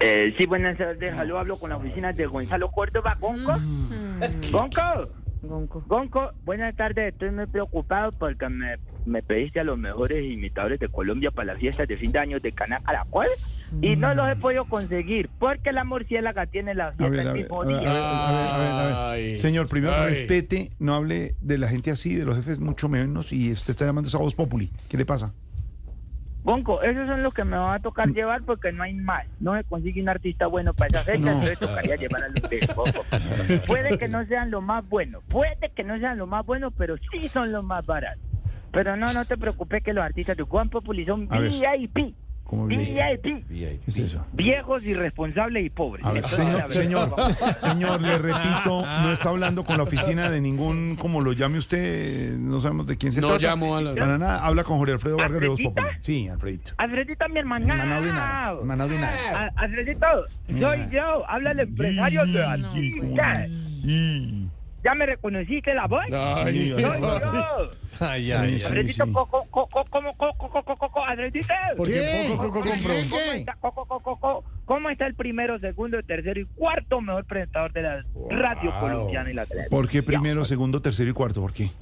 Eh, sí, buenas tardes. Aló, hablo con la oficina de Gonzalo Córdoba. ¿Gonco? ¿Gonco? Gonco. Gonco, buenas tardes. Estoy muy preocupado porque me, me pediste a los mejores imitadores de Colombia para las fiestas de fin de año de Cana Caracol y no los he podido conseguir porque la morciélaga tiene la A fiesta ver, el a ver, mismo a ver, día. a ver, a ver, a ver, a ver. Ay. Señor, primero Ay. respete, no hable de la gente así, de los jefes mucho menos, y usted está llamando esa voz populi. ¿Qué le pasa? Gonco, esos son los que me va a tocar llevar porque no hay más. No se consigue un artista bueno para esa fecha, No. entonces tocaría llevar a los de Gonco. Puede que no sean los más buenos, puede que no sean los más buenos, pero sí son los más baratos. Pero no, no te preocupes que los artistas de Juan Populi son. VIP. ¿Cómo VIP? VIP. ¿Qué es eso? Viejos, irresponsables y pobres. A ver, Entonces, señor, señor, le repito, no está hablando con la oficina de ningún, como lo llame usted, no sabemos de quién se No trata. llamo a la- Para nada, habla con Jorge Alfredo Vargas de Voz. Populi. Sí, Alfredito. Alfredito, mi hermano. Hermano de nada, hermano de nada. Alfredito, soy yo. Habla el empresario de artistas. ¿Ya me reconociste la voz? Ay. Ay, ay, sí. coco, coco, como, coco, coco, coco, Alfredito. ¿Por qué coco está, coco, coco, coco? ¿Cómo está el primero, segundo, tercero y cuarto mejor presentador de la radio colombiana y la televisión? ¿Por qué primero, segundo, tercero y cuarto? ¿Por qué?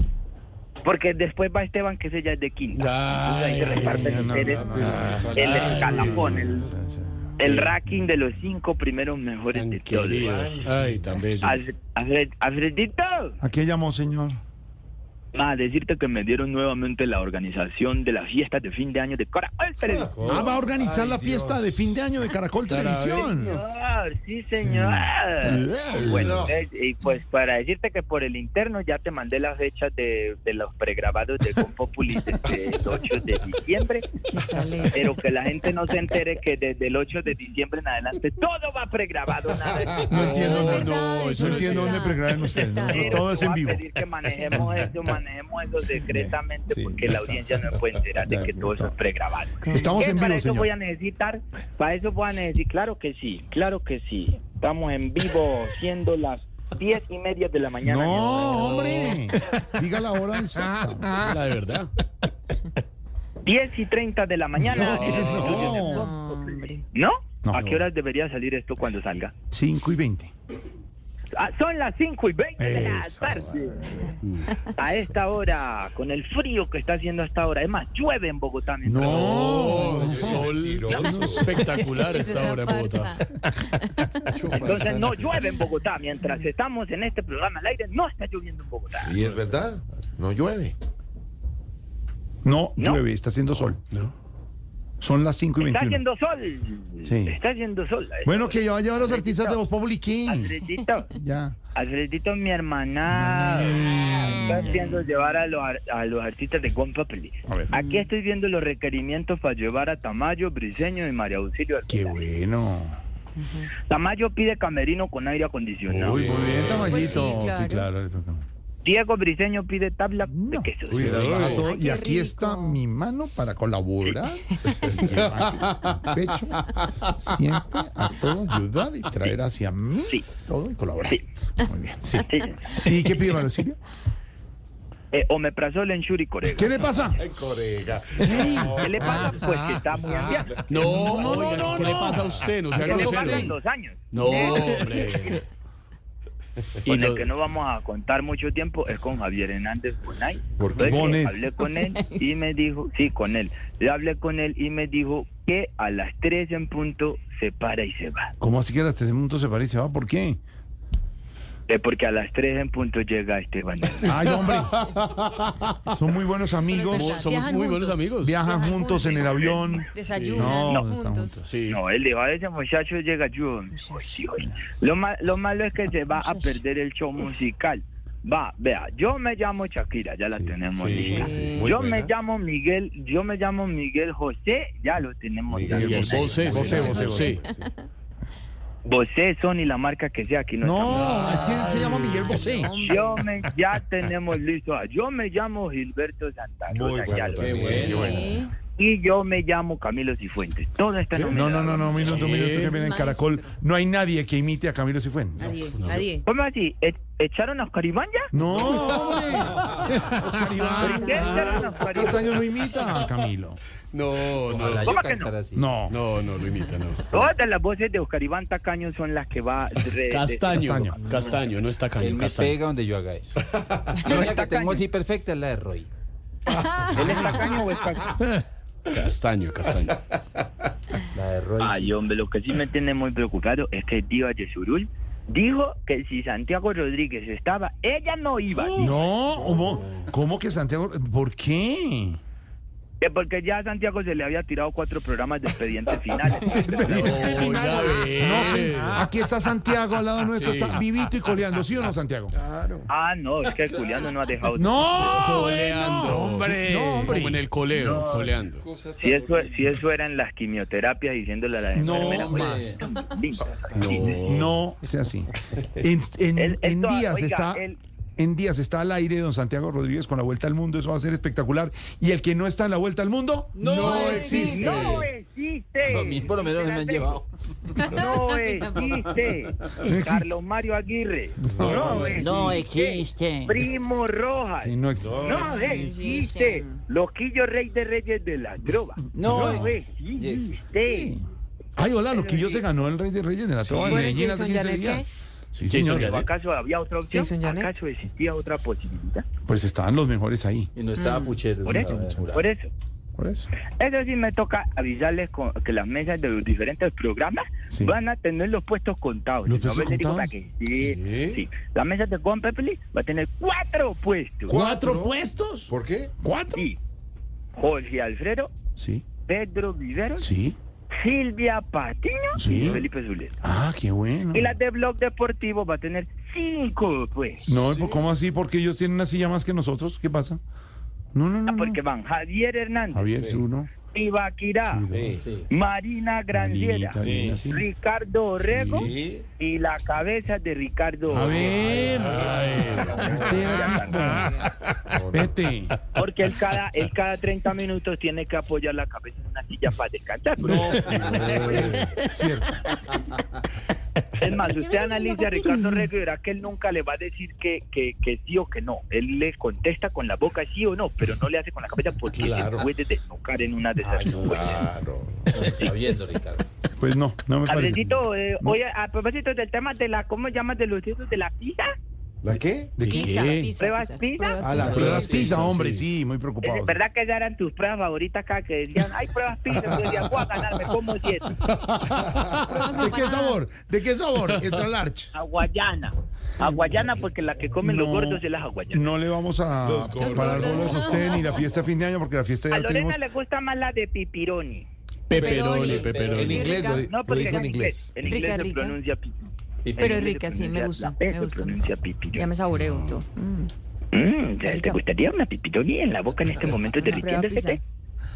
Porque después va Esteban, que ese ya es de quinta. Ay, Ahí se reparten no, no, ustedes no, no, el Ay, escalafón, el, Sí, sí. El ranking de los cinco primeros mejores tan de todos. Ay, tan bello. Alfred- Alfred- Alfredito, ¿A qué llamó, señor? A decirte que me dieron nuevamente la organización de las fiestas de fin de año de Caracol Televisión. Ah, va a organizar la fiesta de fin de año de Caracol Televisión. Señor, sí, señor. Sí. Bueno, y pues para decirte que por el interno ya te mandé las fechas de, de los pregrabados de Compopuli desde el 8 de diciembre, pero que la gente no se entere que desde el 8 de diciembre en adelante todo va pregrabado. Nada de- No entiendo, No, no, no, no no entiendo dónde pregraban ustedes. Todo es en voy vivo. a pedir que manejemos eso, manejemos eso secretamente Sí, porque la audiencia no puede enterar de que todo eso es pregrabado. Estamos ¿Qué? en para vivo, eso voy a señor. necesitar, para eso voy a necesitar, claro que sí, claro que sí. Estamos en vivo siendo las diez y media de la mañana. No, hombre. Diga la hora exacta. La de verdad. Diez y treinta de la mañana. No. ¿No? No. ¿A qué horas debería salir esto cuando salga? 5 y 20. Ah, son las cinco y veinte de la tarde. A esta hora, con el frío que está haciendo a esta hora, es más, llueve en Bogotá. mientras- No. Oh, sol espectacular Es esta hora en Bogotá. Entonces no llueve en Bogotá. Mientras estamos en este programa al aire, no está lloviendo en Bogotá. Y es verdad, no llueve. No, No. llueve, está haciendo sol. ¿No? Son las 5 y Está 21. haciendo sol. Sí. Está haciendo sol. Bueno, que ya va a llevar a los artistas de Voz Populi, ¿qué? Alfredito, Ya. Alfredito, mi hermana, está haciendo llevar a los, a los artistas de. A ver. Aquí estoy viendo los requerimientos para llevar a Tamayo, Briseño y María Auxilio. Qué bueno. Tamayo pide camerino con aire acondicionado. Uy, muy bien, Tamayito. Pues sí, claro. Sí, claro. Diego Briseño pide tabla de No. quesos. Ay, Y aquí está mi mano para colaborar. Pecho, siempre a todo ayudar y traer hacia mí Sí. todo y colaborar. Sí. Muy bien, sí. Sí. ¿Y qué pide Mario Silvio? Eh, omeprazol en Shuri Corega. ¿Qué le pasa? Ay, corega. ¿Qué le pasa? Pues que está muy ambiente. No, no, oiga, no, ¿qué le no. pasa a usted? No se ¿Qué haga le pasan dos años? No, hombre. Y Con el que no vamos a contar mucho tiempo es con Javier Hernández Bonay. ¿Por qué? Entonces, Bonet. Hablé con él y me dijo, sí, con él. Le hablé con él y me dijo que a las 3 en punto se para y se va. ¿Cómo así que a las tres minutos se parece? ¿Va? ¿Por qué? Eh, porque a las 3 en punto llega Esteban. Ay, hombre. Son muy buenos amigos. verdad. Somos Viajan muy buenos amigos. Viajan juntos en el avión. Desayunan No, están juntos. juntos. Sí. No, él dijo, a ese muchacho llega yo. Oye. Lo, ma- lo malo es que se va a perder el show musical. Va, vea, yo me llamo Shakira, ya la tenemos sí, lista. sí, yo buena. me llamo Miguel, yo me llamo Miguel José, ya lo tenemos. ya. Miguel el Bosé, sí, Bosé, sí. Bosé, Sony, la marca que sea, aquí no, No, es que él se llama Miguel Bosé. Yo me, ya tenemos listo. Yo me llamo Gilberto Santa Muy bueno, qué bueno. Y yo me llamo Camilo Cifuentes. Todo está No, nominado. no, no, no, un minuto, minuto, que viene en. Caracol. No hay nadie que imite a Camilo Cifuentes. Nadie, nadie. ¿Cómo así? ¿E- ¿Echaron a Oscar Iván ya? No, hombre. Oscar ¿Por Iván. qué echaron a Oscar Iván? Castaño no imita a Camilo. No, no. ¿Cómo que no? No. No, no, lo imita, no. Todas las voces de Oscar Iván Tacaño son las que va... re- de- Castaño. Castaño. Castaño, no está Él caño, me castaño. pega donde yo haga eso. La única que tengo así perfecta es la de Roy. ¿Él es Tacaño o es Tacaño? Castaño, castaño. La de Roy. Ay, hombre, lo que sí me tiene muy preocupado es que Diva Yesurul dijo que si Santiago Rodríguez estaba, ella no iba. No, ¿cómo, cómo que Santiago? ¿Por qué? Que porque ya a Santiago se le había tirado cuatro programas de expedientes finales. Oiga, ve. No. Aquí está Santiago al lado nuestro, Sí. está vivito y coleando, ¿sí o no, Santiago? ah, no, es que Juliano no ha dejado... No, Coleando. no, hombre. No, hombre. Como en el coleo, No. coleando. Si eso, si eso era en las quimioterapias diciéndole a la No enfermera, pues, más. linda. No sea así. En, en- El- en días oiga, está. el- En días está al aire don Santiago Rodríguez con la vuelta al mundo, eso va a ser espectacular. Y el que no está en la vuelta al mundo, no, existe. No existe. A mí por lo menos me han llevado. No existe. Carlos Mario Aguirre. No, existe. No existe. Primo Rojas. Sí, no existe. No existe. Loquillo Rey de Reyes de la Trova. No, No existe. Ay, hola, Loquillo se ganó el Rey de Reyes de la Trova en Bueno, Medellín hace Jason 15 Janet, días. Sí, señor. ¿Acaso había otra opción? Janet. ¿Acaso existía otra posibilidad? Pues estaban los mejores ahí. Y no estaba Puchero. Por eso, por eso. Por eso. Eso sí me toca avisarles con- que las mesas de los diferentes programas Sí. van a tener los puestos contados. ¿Los ¿No puestos contados? para que- sí, Sí. sí. La mesa de Juan Pepeli va a tener cuatro puestos. ¿Cuatro ¿Cuatro? puestos? ¿Por qué? ¿Cuatro? Sí. Jorge Alfredo, Sí, Pedro Viveros, sí. Silvia Patiño Sí. y Felipe Zuleta. Ah, qué bueno. Y la de Blog Deportivo va a tener cinco puestos. No, ¿cómo así? Porque ellos tienen una silla más que nosotros. ¿Qué pasa? No, no, no. Ah, no. porque van Javier Hernández, Javier, sí, uno. Ibaquirá, Sí. Sí. Marina Grandiera, sí. Ricardo Orrego Sí. y la cabeza de Ricardo A Orrego. ver. Vete. Porque él cada, él cada 30 minutos tiene que apoyar la cabeza en una silla para descansar. Es más, usted analiza a Ricardo Orrego y verá que él nunca le va a decir que, que, que sí o que no. Él le contesta con la boca sí o no, pero no le hace con la cabeza porque Claro. se puede desnucar en una de esas. Claro. No me está viendo, Ricardo. Pues no, no me parece. Eh, oye, a propósito del tema de la, ¿cómo llamas de los hijos de la pizza? ¿La qué? ¿De qué? Pizza, ¿Qué? pizza, ¿Pruebas pizza. Ah, la Las pizza. pruebas pizza, hombre, sí. sí, muy ¿Es preocupado. verdad que esas eran tus pruebas favoritas acá? Que decían, hay pruebas pizza, yo decía, voy a ganarme como siete. ¿De qué sabor? ¿De qué sabor? Extra large. Aguayana. Aguayana porque la que comen los gordos es la aguayana. No le vamos a parar Los bolas a usted ni la fiesta de fin de año porque la fiesta A ya Lorena tenemos. le gusta más la de pipironi. Peperoni, En En peperoni. inglés, lo, No, porque dijo en inglés. En inglés Rica, se rica. pronuncia pipironi. Pero es rica, sí, me gusta, me gusta. pronuncia. Ya me saboreo todo. Mm. Mm, ¿te- ¿Te Rica. gustaría una pipironi en la boca en este momento prueba derritiéndose? pizza.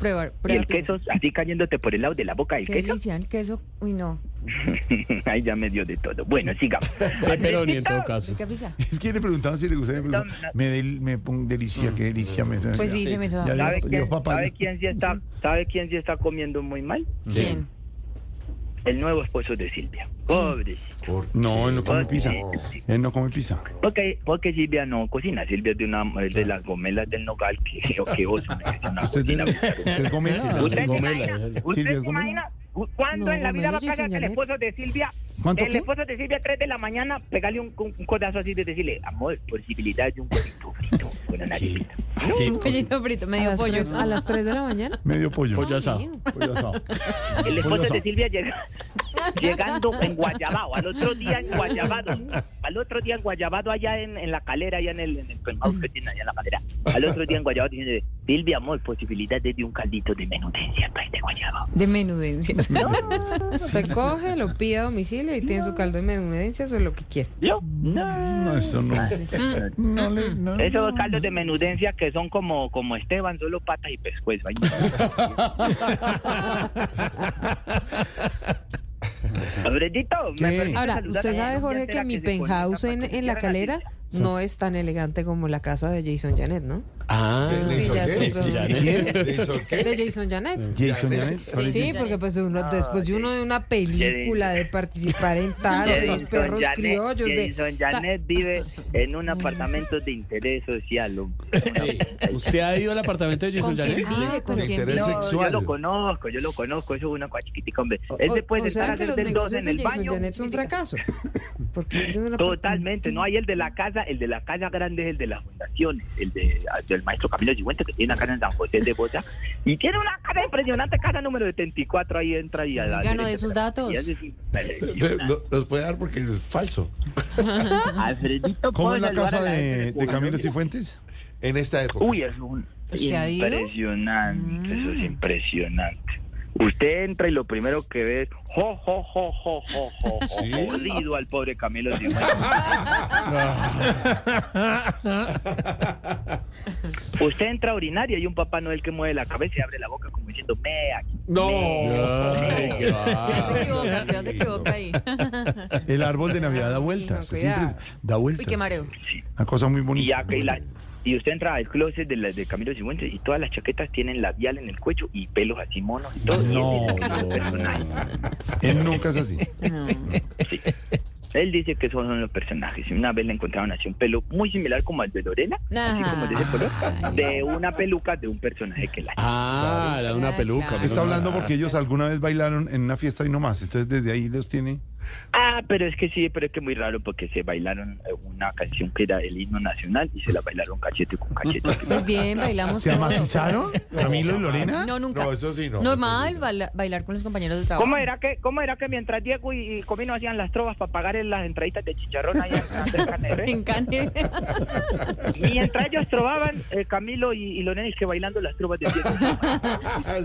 Prueba, Y prueba el pizza. queso así cayéndote por el lado de la boca del Qué queso. delicia, el queso. Uy, no. Ahí ya me dio de todo. Bueno, sigamos. Peperoni en todo caso. Es que le preguntaban si le gustaba. Me, me, del- me pongo delicia, qué delicia. Me, Pues sí, se me ¿Sabe quién, sabe ya. quién sí está, ¿Sabe quién sí está comiendo muy mal? ¿Quién? El nuevo esposo de Silvia. Pobre. ¿Por No, él no come pizza. Él no come pizza. Porque, porque Silvia no cocina. Silvia es de, una, es de las gomelas del nogal que, que oso. ¿Usted, cocina. usted es gomela? ¿Usted se imagina, usted Silvia se cuándo No, en la vida va a que el esposo de Silvia, ¿Cuánto el esposo de Silvia, 3 de la mañana, pegarle un, un, un codazo así de decirle, amor, posibilidad de un huevito frito con una arepita. Un pollito frito, A medio las, pollo. tres, a las 3 de la mañana. Medio pollo. Pollo asado. Pollo asado. El esposo de. Silvia llega, llegando en Guayabao, al otro día en Guayabado, al otro día en Guayabado allá en, en la calera, allá en el, en el penthouse que tiene allá en la calera, al otro día en Guayabado diciendo, Silvia, amor, posibilidad de un caldito de menudencia para este Guayabao. De menudencia. Se coge, lo pide a domicilio y tiene su caldo de menudencia, eso es lo que quiere. ¿Yo? No. No, eso no. No le. No, Esos caldos de menudencia que son como, como Esteban, solo patas y pescuezo. Ay, Alfredito, ¿me ¿Qué? Ahora, usted sabe, Jorge, que mi penthouse en, en la calera no es tan elegante como la casa de Jason Janet, ¿no? Ah, ¿De Sí, ya es. ¿De Jason? De Janet. Jason Janet. ¿cuál es Sí, porque pues uno, después de uno de una película, de participar en tal, de los Jason perros Janet- criollos, de... Jason Janet vive en un apartamento de interés social. ¿Usted ha ido al apartamento de Jason ¿Con quién Janet? vive? ¿Con interés sexual. yo lo conozco, yo lo conozco, eso es una cosa chiquitica, hombre. Él O- se puede o sentar sea a que hacer los del dos en de el Jason baño. Janet son un fracaso. Es Totalmente, no hay el de la casa, el de la casa grande es el de las fundaciones, el de, del maestro Camilo Sigüente que tiene una casa en San José de Bota y tiene una casa impresionante, casa número 74, ahí entra y a la Oiga, no de esos datos. Los puede dar porque es falso. Alfredito, ¿Cómo ¿puedo es la casa de, de? Camilo Cifuentes? En esta época. Uy, es un impresionante, eso es impresionante. Usted entra y lo primero que ve es jo, jo, jo, jo, jo, jo, jo, ¿Sí? jodido al pobre Camilo Cifuentes. Usted entra a orinar y hay un Papá Noel que mueve la cabeza y abre la boca como diciendo, me aquí. No. Ya se equivoca, ya se equivoca ahí. El árbol de Navidad da vueltas. impres- da vueltas. Uy, qué mareo. Una cosa muy Y, bonita. ya, y, la- y usted entra al closet de, la, de Camilo Cifuentes y todas las chaquetas tienen labial en el cuello y pelos así monos y todo. y No, él dice que es un no, personaje. Él nunca es así. No. Sí. Él dice que esos son los personajes. Y una vez le encontraron así un pelo muy similar como al de Lorena, así como de ese color, de una peluca de un personaje que la... Ah, era una peluca. Se está hablando porque ellos alguna vez bailaron en una fiesta y no más. Entonces desde ahí los tiene. Ah, pero es que sí, pero es que muy raro porque se bailaron eh, una canción que era el himno nacional y se la bailaron cachete con cachete. Pues bien, bailamos. ¿Se amacizaron? ¿Camilo y Lorena? No, nunca. No, eso sí, no. Normal, baila- bailar con los compañeros de trabajo. ¿Cómo era que, cómo era que mientras Diego y, y Comino hacían las trovas para pagar en las entraditas de chicharrón ahí en encanta. Mientras ellos trovaban, eh, Camilo y, y Lorena y que bailando las trovas de Diego.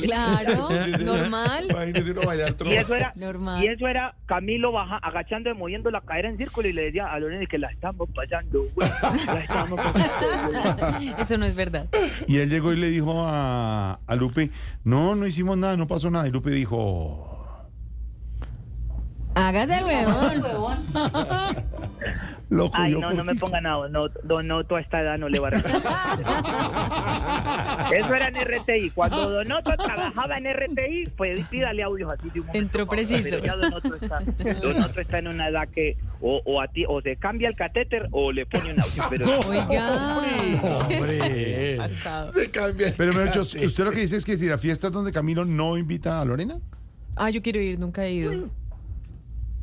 Claro, Sí, sí, sí. normal. Imagínese uno bailar Y trova. eso era, Normal. y eso era Camilo baja, agachando y moviendo la cadera en círculo y le decía a Lorena que la estamos pasando, güey, la estamos pasando. güey. Eso no es verdad. Y él llegó y le dijo a, a Lupe, no, no hicimos nada, no pasó nada. Y Lupe dijo, Hágase el huevón. loco, Ay, yo no, no me ti". pongan nada, no, Don Otto a esta edad no le va a. Eso era en RTI. Cuando Don Otto trabajaba en RTI, pues pídale audios así de un momento Entró preciso. Pero ya Don Otto está, Don Otto está en una edad que o, o a ti o se cambia el catéter o le pone un audio. Pero Oiga. Hombre. Pasado. Se cambia. Pero me dicho, usted lo que dice es que si la fiesta es donde Camilo no invita a Lorena. Ah, yo quiero ir, nunca he ido.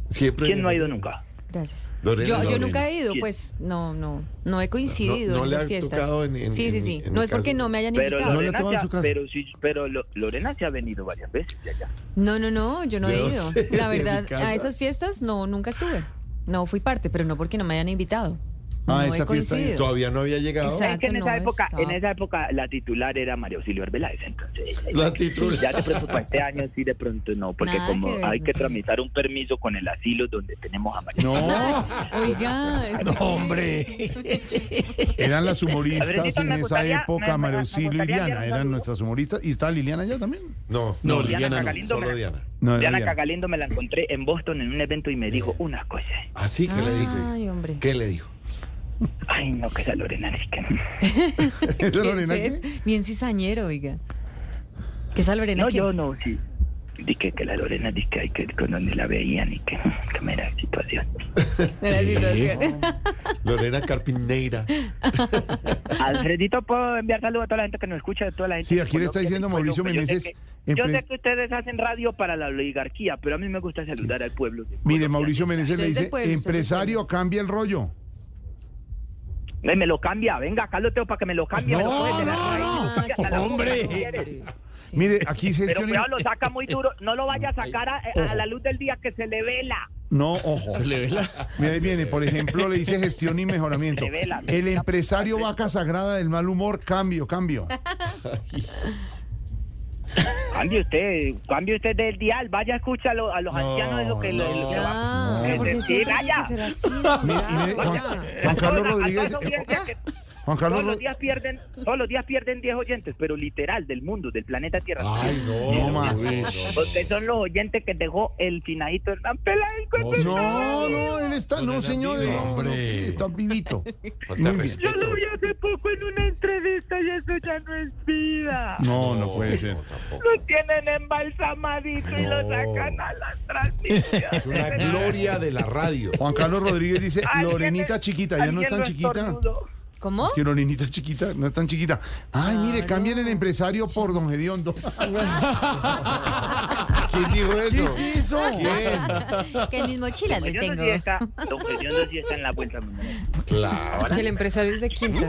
Siempre. ¿quién no ha ido nunca? Gracias. Lorena, Yo, yo nunca he ido, pues no, no, no he coincidido No- no en ha fiestas. tocado en- en- sí, sí, en- sí. en no es porque no me hayan Pero invitado. No Lorena, pero sí, pero Lo- Lorena se ha venido varias veces de allá. No, no, no, yo no ¿De he ido. La ¿De mi verdad, a esas fiestas no, nunca estuve. No fui parte, pero no porque no me hayan invitado. Ah, no esa fiesta coincidido. Todavía no había llegado. Exacto. Es que en esa no época, en esa época la titular era María Auxilio Arbeláez, entonces La titular. ya de pronto para este año sí de pronto no, porque Nada como que hay no que tramitar un permiso con el asilo donde tenemos a María. No, Oiga, es que- eran las humoristas en esa gustaría- época, me Auxilio y Diana, eran nuestras humoristas. ¿Y está Liliana ya también? No, No, Diana Liliana no. Solo Diana. No, Diana. Cagalindo me la encontré en Boston en un evento y me dijo una cosa. Así que le dijo. Ay, hombre. ¿Qué le dijo? Ay, no, que esa Lorena es que... ¿Esa ¿Qué Lorena es? qué? Bien cizañero, oiga. ¿Qué es esa Lorena? No, yo no, sí. Dije que la Lorena, dije que hay que con donde la veían y que, que me era situación. De la situación. Lorena Carpineira. Alfredito, ¿puedo enviar saludos a toda la gente que nos escucha? De toda la gente Sí, aquí le está diciendo Mauricio pues yo sé Meneses, que- Yo sé que ustedes hacen radio para la oligarquía, pero a mí me gusta saludar al pueblo. Mire. Mauricio Meneses le dice, empresario, cambia el rollo. Me lo cambia, venga, acá lo tengo para que me lo cambie. me lo No, puede tener no, ahí, no, hombre. Mire, aquí se Pero cuidado, lo saca muy duro. No lo vaya a sacar a, a la luz del día que se le vela. No, ojo. Se le ve la- Mira, ahí viene, por ejemplo, le dice gestión y mejoramiento. Revela. El empresario vaca sagrada del mal humor, cambio, cambio. Cambie usted, cambie usted del dial. Vaya, escúchalo a los ancianos de lo que, lo- lo que va. Ya. Eh, porque siempre vaya. tiene que ser así. Mire, y mire, ya, Juan, Carlos Rodríguez, Juan Carlos Todos los días pierden, todos los días pierden 10 oyentes, pero literal, del mundo, del planeta Tierra. Ay, no. No más. Porque son los oyentes que dejó el finadito Hernán Peláez. No, no, él está, no, Lorena señor. vive, eh, hombre. Está vivito. Yo lo vi hace poco en una entrevista y eso ya no es vida. No, no puede ser. Lo tienen embalsamadito y lo sacan a la transmisión. Es una gloria de la radio. Juan Carlos Rodríguez dice, Lorenita chiquita, ya no es tan chiquita. ¿Cómo? Es que Lorenita chiquita, no es tan chiquita. Ay, mire, cambien el empresario por Don Gediondo. ¿Quién dijo ¿Qué eso? es eso? Que en mis mochilas les tengo. Está, Don Gediondo sí está en la vuelta. Claro. Que el empresario es de quinta.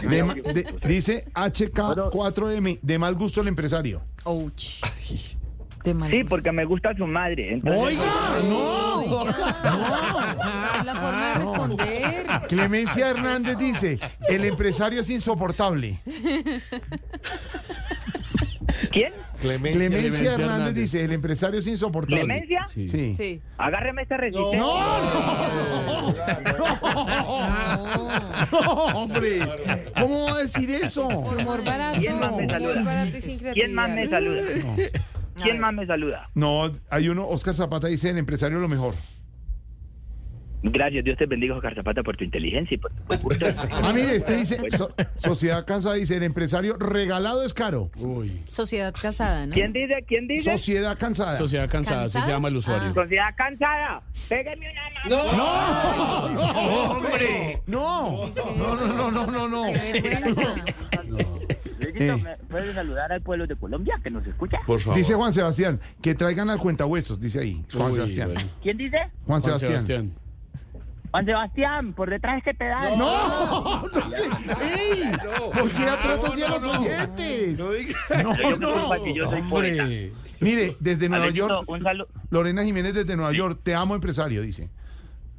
De de- dice HK4M, de mal gusto el empresario. Ouch. De mal Sí, porque me gusta su madre. entonces- Oiga, no. Esa es la forma de responder. Clemencia Hernández dice, el empresario es insoportable. ¿Quién? Clemencia. Clemencia Clemencia Hernández Hernández. dice, el empresario es insoportable. ¿Clemencia? Sí. Sí. Sí. Agárreme esta resistencia. No, no, hombre, ¿cómo va a decir eso? Humor barato. ¿Quién más me saluda? ¿Quién más me saluda? ¿Quién más me saluda? No, hay uno, Oscar Zapata dice, el empresario es lo mejor. Gracias, Dios te bendiga, Oscar Zapata, por tu inteligencia y por tu buen gusto. Ah, mire, este dice, so- Sociedad Cansada dice, el empresario regalado es caro. Uy. Sociedad casada, ¿no? ¿Quién dice? ¿Quién dice? Sociedad Cansada. Sociedad cansada, así ¿Cansada? se llama el usuario. Sociedad cansada. Pégame una mano. No, no, hombre. No, no, no, no, no, no. Qué vergüenza. Luisito, Eh. ¿Me puedes saludar al pueblo de Colombia que nos escucha? Por favor. Dice Juan Sebastián, que traigan al cuentahuesos, dice ahí. Juan Uy, Sebastián. bueno. ¿Quién dice? Juan Juan Sebastián. Sebastián. Juan Sebastián, por detrás es que te dan. No, no, que- ¡Ey! ¿Por qué atrás así a los oyentes? No diga. No, Yo no no. yo soy poeta. Mire, desde Nueva York, un saludo. Lorena Jiménez desde Nueva York, te amo empresario, dice.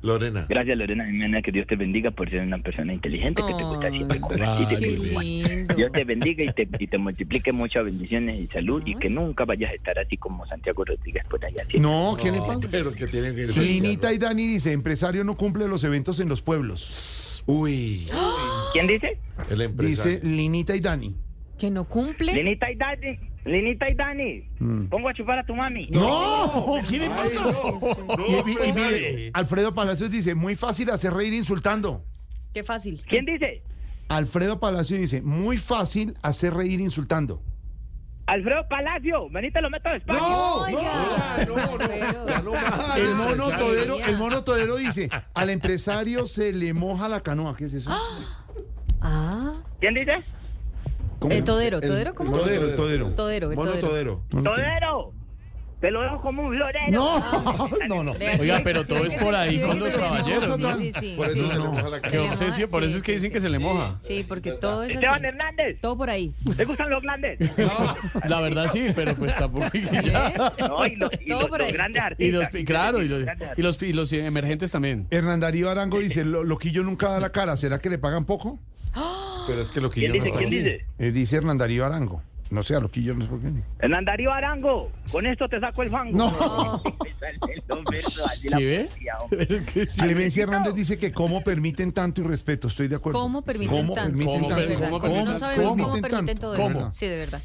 Lorena. Gracias, Lorena que Dios te bendiga por ser una persona inteligente que te gusta siempre compartir. Vale, Qué muy lindo. Dios te bendiga y te, y te multiplique muchas bendiciones y salud y que nunca vayas a estar así como Santiago Rodríguez por allá. siempre. No, ¿qué le pasa? Pero que tienen que Linita y Dani dice, empresario no cumple los eventos en los pueblos. Uy. ¿Quién dice? El empresario. Dice Linita y Dani. Que no cumple. Linita y Dani. Linita y Dani. Mm. Pongo a chupar a tu mami. ¡No! Y mire, Alfredo Palacios dice, muy fácil hacer reír insultando. Qué fácil. ¿Quién dice? Alfredo Palacios dice, muy fácil hacer reír insultando. Alfredo Palacio. Vení, te lo meto despacio. No, no, no. El mono todero, el mono todero dice, al empresario se le moja la canoa. ¿Qué es eso? Ah. ¿Quién dice? ¿Cómo? El todero, El- ¿todero cómo? Todero, el todero. Todero, el Mono todero. todero. Todero. Te lo dejo como un florero. No, no, no. Vea, Oiga, pero todo es por ahí con los caballeros, sí, ¿no? Sí, sí, Por eso se le moja la Qué cara. moja, obsesio, por eso es que dicen que se le moja. Sí, porque todo es. Esteban Hernández. Todo por ahí. ¿Te gustan los grandes? La verdad sí, pero pues tampoco. ya. No, y los, y grandes Y artistas. los, claro, y los, y y emergentes también. Hernán Darío Arango dice, "Lo- Loquillo nunca da la cara. ¿Será que le pagan poco? Pero es que lo que ¿Quién yo no dice? está ¿Quién aquí. dice? Eh, dice Hernán Darío Arango. No sé, a Loquillo no sé por qué. Hernán Darío Arango, con esto te saco el fango. No. ¿Sí ve? Clemencia Hernández dice que cómo permiten tanto irrespeto. Estoy de acuerdo. ¿Cómo permiten ¿Cómo tanto? permiten ¿Cómo tanto? cómo permiten- no sabemos cómo permiten permiten todo eso. ¿Cómo? Sí, de verdad.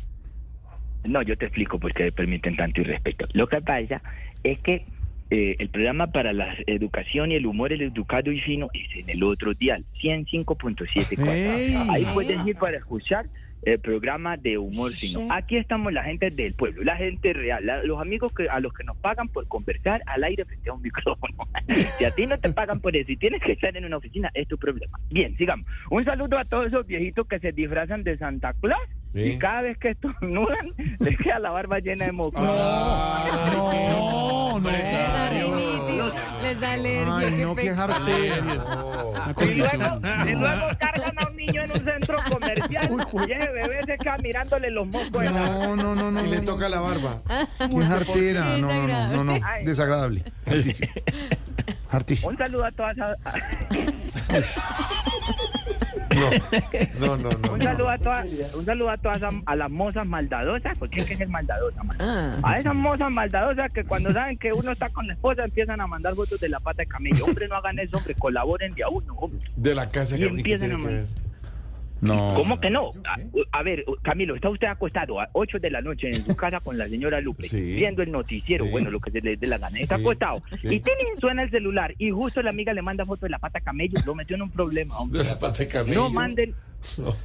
No, yo te explico por qué permiten tanto irrespeto. Lo que pasa es que eh, el programa para la educación y el humor, el educado y fino, es en el otro dial, 105.7. ¡Ey! Ahí puedes ir para escuchar el programa de humor fino. Aquí estamos la gente del pueblo, la gente real, la- los amigos que a los que nos pagan por conversar al aire frente a un micrófono. si a ti no te pagan por eso y tienes que estar en una oficina, es tu problema. Bien, sigamos. Un saludo a todos esos viejitos que se disfrazan de Santa Claus Sí. y cada vez que estornudan les queda la barba llena de mocos. No, no. Les da rinitis, les da alergia. Ay, no, qué Y luego, y luego cargan a un niño en un centro comercial y ese bebé se queda mirándole los mocos. de la- No, no, no, no. Y le no. toca la barba. Qué jartera. No, no, no, no, no. Desagradable. Hartísimo. Hartísimo. Un saludo a todas. No, no, no. Un no. saludo a todas, un saludo a todas a, a las mozas maldadosas, porque es que es maldadosa, man. Ah. A esas mozas maldadosas que cuando saben que uno está con la esposa empiezan a mandar fotos de la pata de camello. Hombre, no hagan eso, hombre, colaboren de a uno, hombre. De la casa Y que empiezan a que man- ver. No. ¿Cómo que no? A, a ver, Camilo, está usted acostado a 8 de la noche en su casa con la señora Lupe, Sí. viendo el noticiero, Sí. bueno, lo que se le dé la gana. Está Sí. acostado. Sí. Y tiene, suena el celular y justo la amiga le manda foto de la pata camello. Lo metió en un problema, hombre. De la pata camello. No manden. No.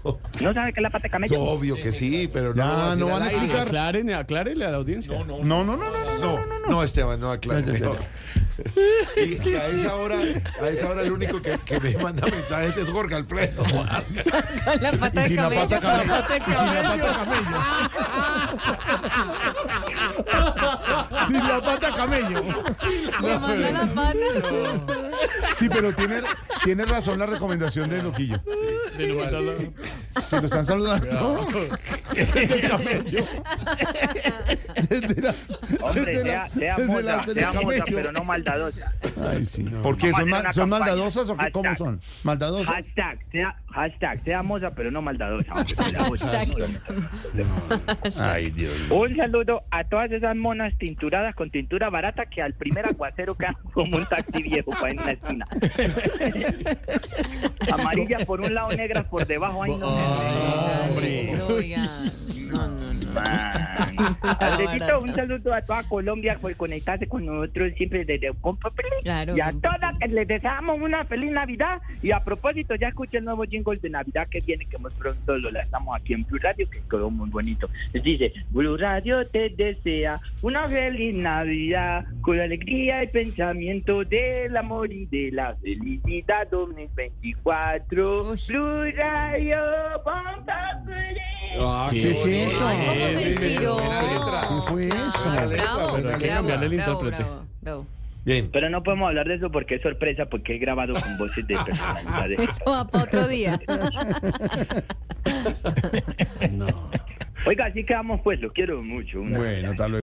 ¿No sabe qué es la pata camello? obvio que sí, pero no. No van a explicar. Aclárenle, aclárenle a la audiencia. No, no, no, no, no. No, no, Esteban, no aclare. Ya, ya, ya, mejor. Y, y a esa hora, a esa hora el único que, que me manda mensajes es Jorge Alfredo. Con la pata Y de. Y sin la pata camello. Sin la pata camello. Le manda la pata. Sí, pero tiene, tiene razón la recomendación de Loquillo. De no mandarla- Que lo están saludando. Camello. Desde las, Hombre, desde sea, las- sea desde moza, las sea moza, pero no maldadosa. Ay, sí. ¿Por qué? ¿Son, ma- son maldadosas o qué? ¿Cómo son? ¿Maldadosas? Hashtag, sea, hashtag, sea moza, pero no maldadosa. hombre, que la moza no- Ay, Dios mío. Un saludo a todas esas monas tinturadas con tintura barata que al primer aguacero quedan como un taxi viejo para en una esquina. Amarilla por un lado, negra por debajo. Ay, no. Hombre. No, no. Man. Un saludo a toda Colombia por conectarse con nosotros siempre desde Claro. Y a todas que les deseamos una feliz Navidad. Y a propósito, ya escuché el nuevo jingle de Navidad que viene, que muy pronto lo lanzamos aquí en Blue Radio, que quedó muy bonito. Les dice, Blue Radio te desea una feliz Navidad, con alegría y pensamiento del amor y de la felicidad 2024. Uy. Blue Radio, ponta Ah, ¿Qué es eso? ¿Cómo se inspiró? ¿Qué fue eso? Bravo, buena hay que cambiarle el bravo, intérprete. bravo. Bien. Pero no podemos hablar de eso porque es sorpresa, porque he grabado con voces de personalidades. Eso va para otro día. Oiga, así quedamos pues, lo quiero mucho. Una- Bueno, tal vez.